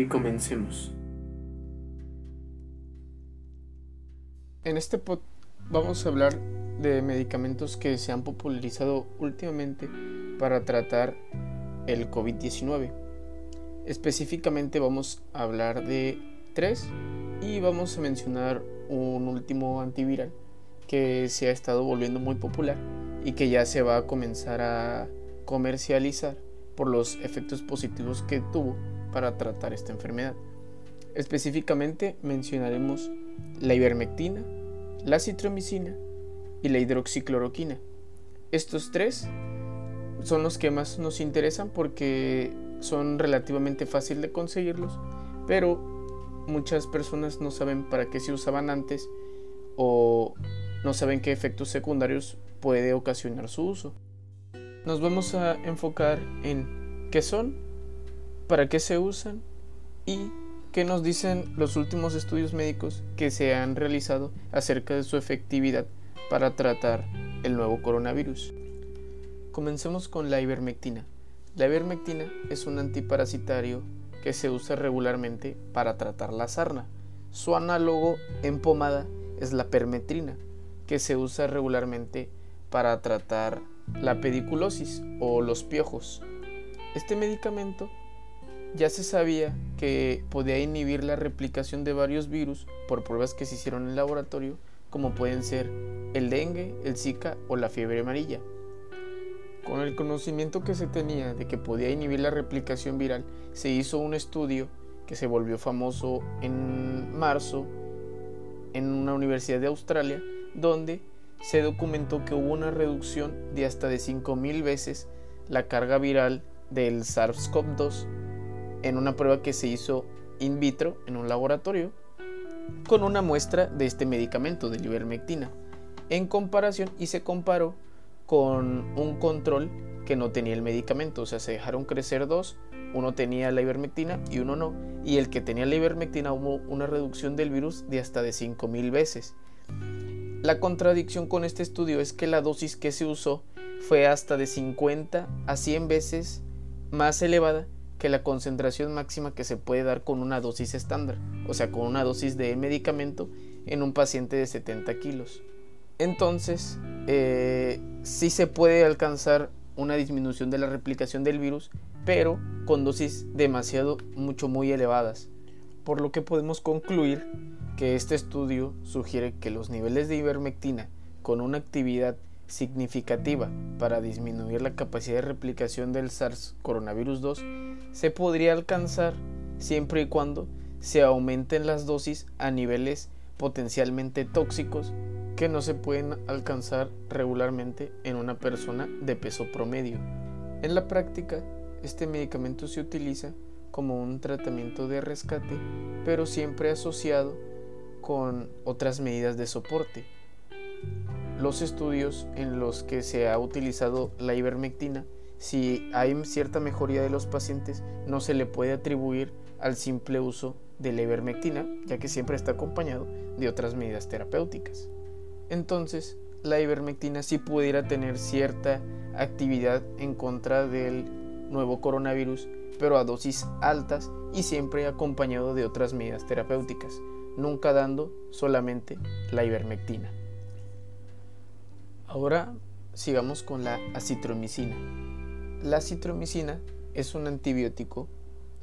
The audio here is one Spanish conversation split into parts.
y comencemos. En este pod vamos a hablar de medicamentos que se han popularizado últimamente para tratar el COVID-19. Específicamente vamos a hablar de tres y vamos a mencionar un último antiviral que se ha estado volviendo muy popular y que ya se va a comenzar a comercializar por los efectos positivos que tuvo para tratar esta enfermedad. Específicamente mencionaremos la ivermectina, la citromicina y la hidroxicloroquina. Estos tres son los que más nos interesan porque son relativamente fácil de conseguirlos, pero muchas personas no saben para qué se usaban antes o no saben qué efectos secundarios puede ocasionar su uso. Nos vamos a enfocar en qué son, para qué se usan y qué nos dicen los últimos estudios médicos que se han realizado acerca de su efectividad para tratar el nuevo coronavirus. Comencemos con la ivermectina. La ivermectina es un antiparasitario que se usa regularmente para tratar la sarna. Su análogo en pomada es la permetrina, que se usa regularmente para tratar la pediculosis o los piojos. Este medicamento ya se sabía que podía inhibir la replicación de varios virus por pruebas que se hicieron en el laboratorio, como pueden ser el dengue, el zika o la fiebre amarilla. Con el conocimiento que se tenía de que podía inhibir la replicación viral, se hizo un estudio que se volvió famoso en marzo en una universidad de Australia, donde se documentó que hubo una reducción de hasta de 5.000 veces la carga viral del SARS-CoV-2 en una prueba que se hizo in vitro en un laboratorio con una muestra de este medicamento de ivermectina en comparación y se comparó con un control que no tenía el medicamento, o sea, se dejaron crecer dos, uno tenía la ivermectina y uno no, y el que tenía la ivermectina hubo una reducción del virus de hasta de 5000 veces. La contradicción con este estudio es que la dosis que se usó fue hasta de 50 a 100 veces más elevada que la concentración máxima que se puede dar con una dosis estándar, o sea, con una dosis de medicamento en un paciente de 70 kilos. Entonces, eh, sí se puede alcanzar una disminución de la replicación del virus, pero con dosis demasiado, mucho muy elevadas. Por lo que podemos concluir que este estudio sugiere que los niveles de ivermectina con una actividad significativa para disminuir la capacidad de replicación del SARS coronavirus 2 se podría alcanzar siempre y cuando se aumenten las dosis a niveles potencialmente tóxicos que no se pueden alcanzar regularmente en una persona de peso promedio. En la práctica, este medicamento se utiliza como un tratamiento de rescate, pero siempre asociado con otras medidas de soporte los estudios en los que se ha utilizado la ivermectina, si hay cierta mejoría de los pacientes, no se le puede atribuir al simple uso de la ivermectina, ya que siempre está acompañado de otras medidas terapéuticas. Entonces, la ivermectina sí pudiera tener cierta actividad en contra del nuevo coronavirus, pero a dosis altas y siempre acompañado de otras medidas terapéuticas, nunca dando solamente la ivermectina. Ahora sigamos con la acitromicina. La acitromicina es un antibiótico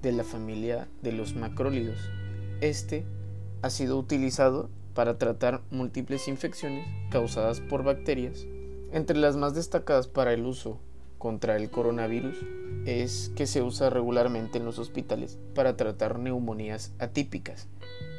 de la familia de los macrólidos. Este ha sido utilizado para tratar múltiples infecciones causadas por bacterias. Entre las más destacadas para el uso contra el coronavirus es que se usa regularmente en los hospitales para tratar neumonías atípicas.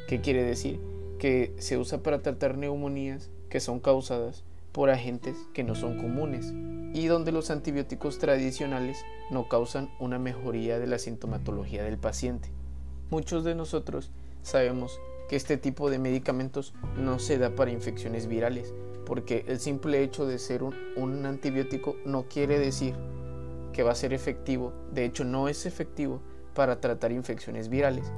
¿Qué quiere decir? Que se usa para tratar neumonías que son causadas por agentes que no son comunes y donde los antibióticos tradicionales no causan una mejoría de la sintomatología del paciente. Muchos de nosotros sabemos que este tipo de medicamentos no se da para infecciones virales, porque el simple hecho de ser un, un, antibiótico no quiere decir que va a ser efectivo, de hecho no es efectivo para tratar infecciones virales.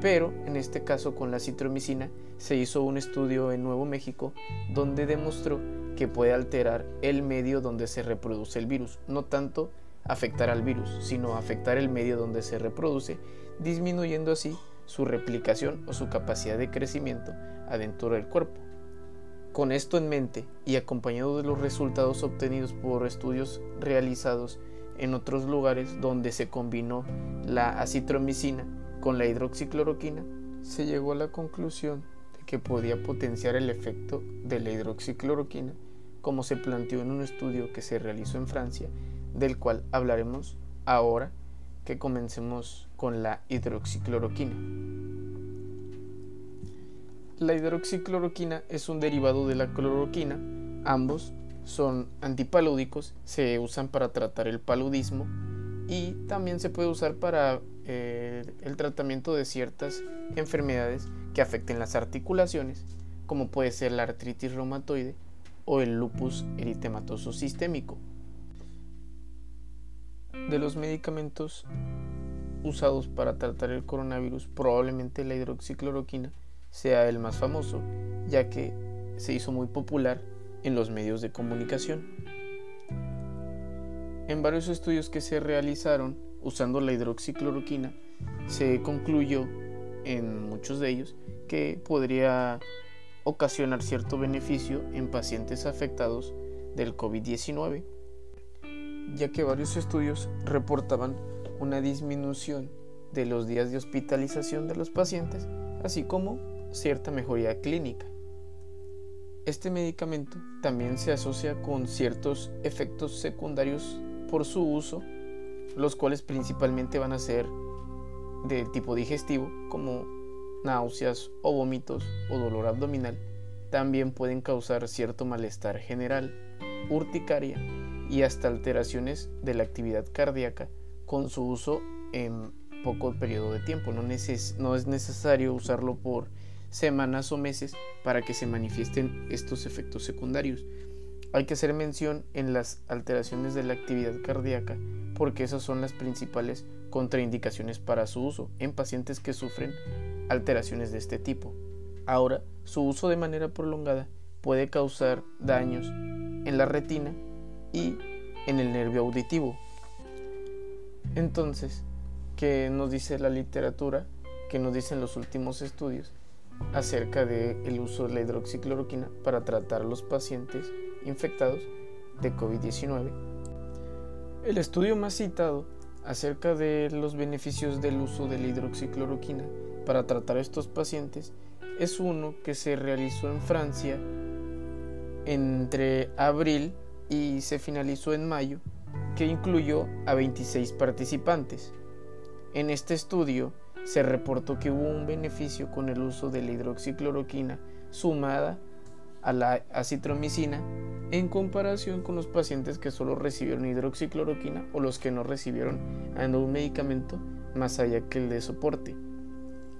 Pero en este caso con la citromicina se hizo un estudio en Nuevo México donde demostró que puede alterar el medio donde se reproduce el virus, no tanto afectar al virus, sino afectar el medio donde se reproduce, disminuyendo así su replicación o su capacidad de crecimiento adentro del cuerpo. Con esto en mente y acompañado de los resultados obtenidos por estudios realizados en otros lugares donde se combinó la acitromicina con la hidroxicloroquina, se llegó a la conclusión de que podía potenciar el efecto de la hidroxicloroquina, como se planteó en un estudio que se realizó en Francia, del cual hablaremos ahora que comencemos con la hidroxicloroquina. La hidroxicloroquina es un derivado de la cloroquina, ambos son antipalúdicos, se usan para tratar el paludismo y también se puede usar para eh, el tratamiento de ciertas enfermedades que afecten las articulaciones, como puede ser la artritis reumatoide o el lupus eritematoso sistémico. De los medicamentos usados para tratar el coronavirus, probablemente la hidroxicloroquina sea el más famoso, ya que se hizo muy popular en los medios de comunicación. En varios estudios que se realizaron usando la hidroxicloroquina, se concluyó en muchos de ellos que podría ocasionar cierto beneficio en pacientes afectados del COVID-19 ya que varios estudios reportaban una disminución de los días de hospitalización de los pacientes, así como cierta mejoría clínica. Este medicamento también se asocia con ciertos efectos secundarios por su uso, los cuales principalmente van a ser de tipo digestivo, como náuseas o vómitos o dolor abdominal. También pueden causar cierto malestar general, urticaria y hasta alteraciones de la actividad cardíaca con su uso en poco periodo de tiempo. No, no es necesario usarlo por semanas o meses para que se manifiesten estos efectos secundarios. Hay que hacer mención en las alteraciones de la actividad cardíaca porque esas son las principales contraindicaciones para su uso en pacientes que sufren alteraciones de este tipo. Ahora, su uso de manera prolongada puede causar daños en la retina y en el nervio auditivo. Entonces, ¿qué nos dice la literatura? ¿Qué nos dicen los últimos estudios acerca del uso de la hidroxicloroquina para tratar a los pacientes infectados de COVID-19? El estudio más citado acerca de los beneficios del uso de la hidroxicloroquina para tratar a estos pacientes es uno que se realizó en Francia entre abril y se finalizó en mayo, que incluyó a 26 participantes. En este estudio se reportó que hubo un beneficio con el uso de la hidroxicloroquina sumada a la acitromicina en comparación con los pacientes que solo recibieron hidroxicloroquina o los que no recibieron un medicamento más allá que el de soporte.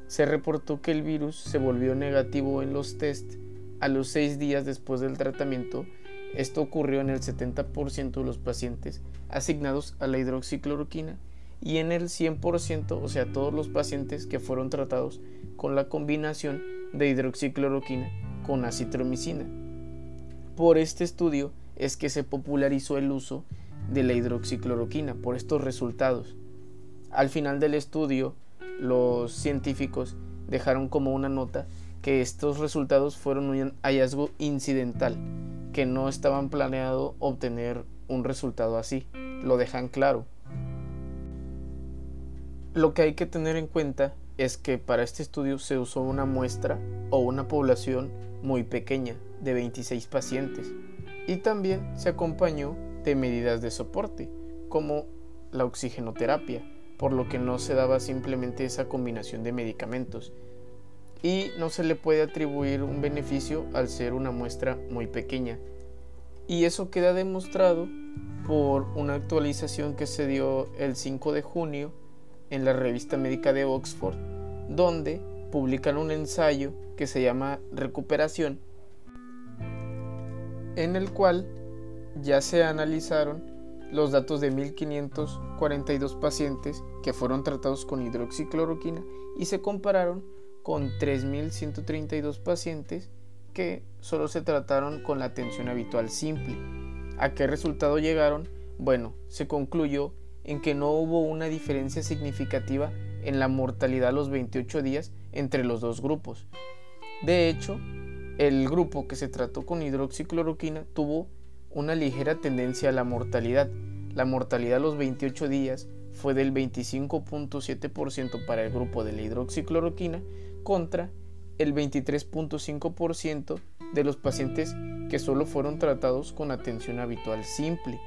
Se reportó que el virus se volvió negativo en los test a los seis días después del tratamiento esto ocurrió en el 70% de los pacientes asignados a la hidroxicloroquina y en el 100%, o sea, todos los pacientes que fueron tratados con la combinación de hidroxicloroquina con acitromicina. Por este estudio es que se popularizó el uso de la hidroxicloroquina por estos resultados. Al final del estudio, los científicos dejaron como una nota que estos resultados fueron un hallazgo incidental que no estaban planeado obtener un resultado así. Lo dejan claro. Lo que hay que tener en cuenta es que para este estudio se usó una muestra o una población muy pequeña de 26 pacientes y también se acompañó de medidas de soporte como la oxigenoterapia, por lo que no se daba simplemente esa combinación de medicamentos y no se le puede atribuir un beneficio al ser una muestra muy pequeña. Y eso queda demostrado por una actualización que se dio el 5 de junio en la revista médica de Oxford, donde publican un ensayo que se llama Recuperación, en el cual ya se analizaron los datos de 1542 pacientes que fueron tratados con hidroxicloroquina y se compararon con 3132 pacientes que solo se trataron con la atención habitual simple. ¿A qué resultado llegaron? Bueno, se concluyó en que no hubo una diferencia significativa en la mortalidad a los 28 días entre los dos grupos. De hecho, el grupo que se trató con hidroxicloroquina tuvo una ligera tendencia a la mortalidad. La mortalidad a los 28 días fue del 25.7% para el grupo de la hidroxicloroquina contra el 23.5% de los pacientes que solo fueron tratados con atención habitual simple.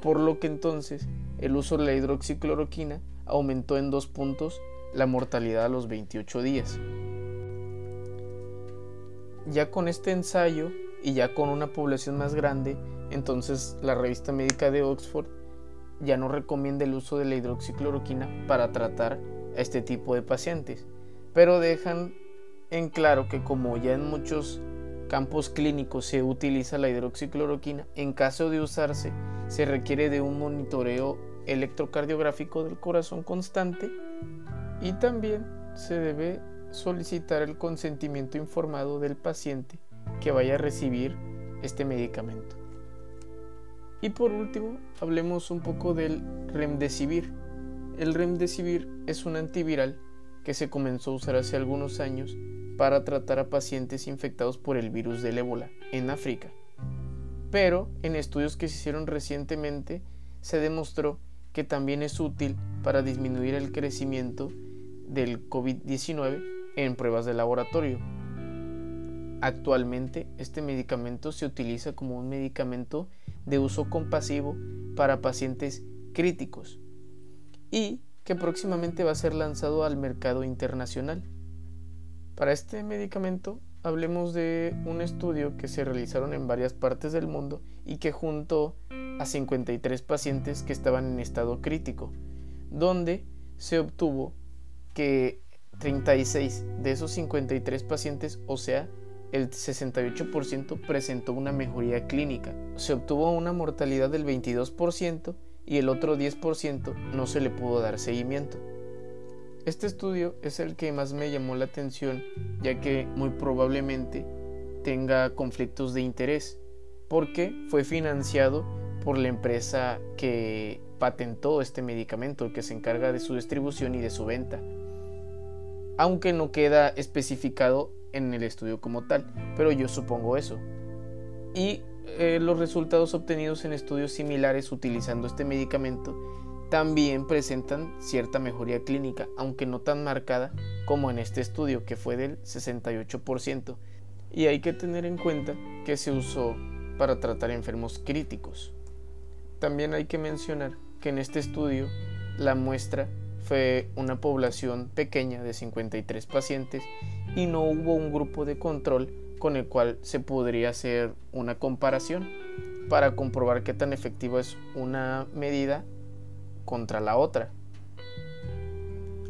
Por lo que entonces el uso de la hidroxicloroquina aumentó en dos puntos la mortalidad a los 28 días. Ya con este ensayo y ya con una población más grande, entonces la revista médica de Oxford ya no recomienda el uso de la hidroxicloroquina para tratar a este tipo de pacientes, pero dejan en claro que como ya en muchos campos clínicos se utiliza la hidroxicloroquina, en caso de usarse se requiere de un monitoreo electrocardiográfico del corazón constante y también se debe solicitar el consentimiento informado del paciente que vaya a recibir este medicamento. Y por último, hablemos un poco del remdesivir. El remdesivir es un antiviral que se comenzó a usar hace algunos años para tratar a pacientes infectados por el virus del ébola en África. Pero en estudios que se hicieron recientemente se demostró que también es útil para disminuir el crecimiento del COVID-19 en pruebas de laboratorio. Actualmente este medicamento se utiliza como un medicamento de uso compasivo para pacientes críticos y que próximamente va a ser lanzado al mercado internacional. Para este medicamento hablemos de un estudio que se realizaron en varias partes del mundo y que juntó a 53 pacientes que estaban en estado crítico, donde se obtuvo que 36 de esos 53 pacientes, o sea, el 68% presentó una mejoría clínica. Se obtuvo una mortalidad del 22% y el otro 10% no se le pudo dar seguimiento. Este estudio es el que más me llamó la atención ya que muy probablemente tenga conflictos de interés porque fue financiado por la empresa que patentó este medicamento, que se encarga de su distribución y de su venta. Aunque no queda especificado en el estudio como tal, pero yo supongo eso. Y eh, los resultados obtenidos en estudios similares utilizando este medicamento también presentan cierta mejoría clínica, aunque no tan marcada como en este estudio, que fue del 68%. Y hay que tener en cuenta que se usó para tratar enfermos críticos. También hay que mencionar que en este estudio la muestra fue una población pequeña de 53 pacientes y no hubo un grupo de control con el cual se podría hacer una comparación para comprobar qué tan efectiva es una medida contra la otra.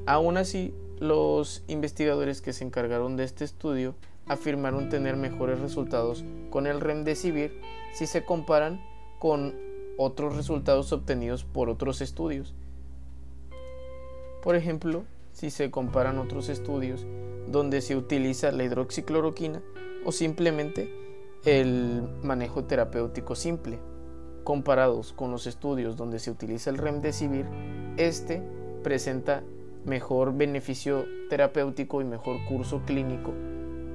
Aún así, los investigadores que se encargaron de este estudio afirmaron tener mejores resultados con el remdesivir si se comparan con otros resultados obtenidos por otros estudios. Por ejemplo, si se comparan otros estudios donde se utiliza la hidroxicloroquina o simplemente el manejo terapéutico simple. Comparados con los estudios donde se utiliza el remdesivir, este presenta mejor beneficio terapéutico y mejor curso clínico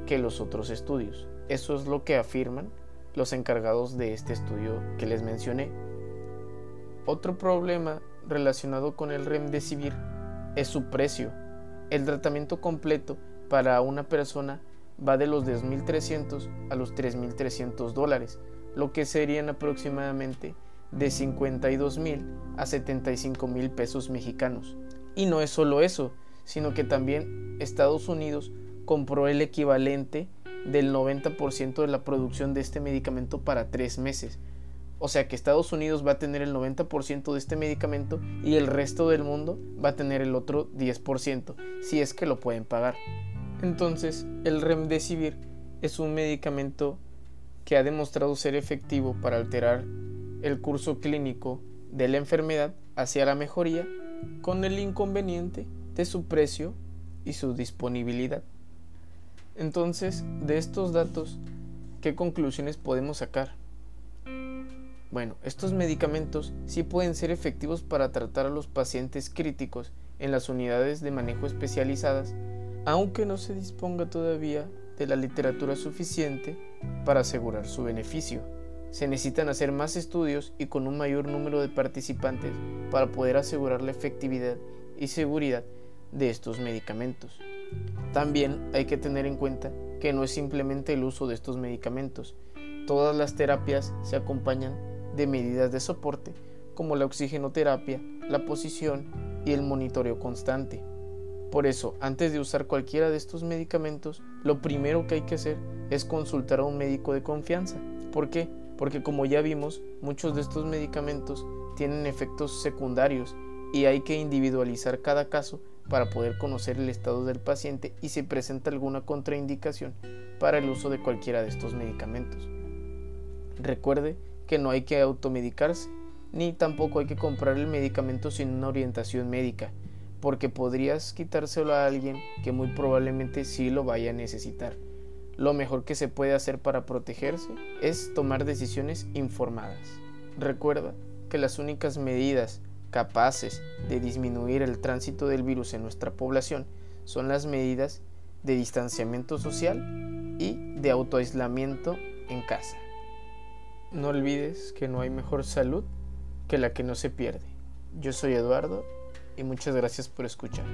que los otros estudios. Eso es lo que afirman los encargados de este estudio que les mencioné. Otro problema relacionado con el remdesivir es su precio. El tratamiento completo para una persona va de los 2.300 a los 3.300 dólares, lo que serían aproximadamente de 52.000 a 75.000 pesos mexicanos. Y no es solo eso, sino que también Estados Unidos compró el equivalente del 90% de la producción de este medicamento para tres meses, O sea que Estados Unidos va a tener el 90% de este medicamento y el resto del mundo va a tener el otro 10%, si es que lo pueden pagar. Entonces, el Remdesivir es un medicamento que ha demostrado ser efectivo para alterar el curso clínico de la enfermedad hacia la mejoría con el inconveniente de su precio y su disponibilidad. Entonces, de estos datos, ¿qué conclusiones podemos sacar? Bueno, estos medicamentos sí pueden ser efectivos para tratar a los pacientes críticos en las unidades de manejo especializadas, aunque no se disponga todavía de la literatura suficiente para asegurar su beneficio. Se necesitan hacer más estudios y con un mayor número de participantes para poder asegurar la efectividad y seguridad de estos medicamentos. También hay que tener en cuenta que no es simplemente el uso de estos medicamentos. Todas las terapias se acompañan de medidas de soporte como la oxigenoterapia, la posición y el monitoreo constante. Por eso, antes de usar cualquiera de estos medicamentos, lo primero que hay que hacer es consultar a un médico de confianza. ¿Por qué? Porque como ya vimos, muchos de estos medicamentos tienen efectos secundarios y hay que individualizar cada caso para poder conocer el estado del paciente y si presenta alguna contraindicación para el uso de cualquiera de estos medicamentos. Recuerde que no hay que automedicarse, ni tampoco hay que comprar el medicamento sin una orientación médica, porque podrías quitárselo a alguien que muy probablemente sí lo vaya a necesitar. Lo mejor que se puede hacer para protegerse es tomar decisiones informadas. Recuerda que las únicas medidas capaces de disminuir el tránsito del virus en nuestra población son las medidas de distanciamiento social y de autoaislamiento en casa. No olvides que no hay mejor salud que la que no se pierde. Yo soy Eduardo y muchas gracias por escuchar.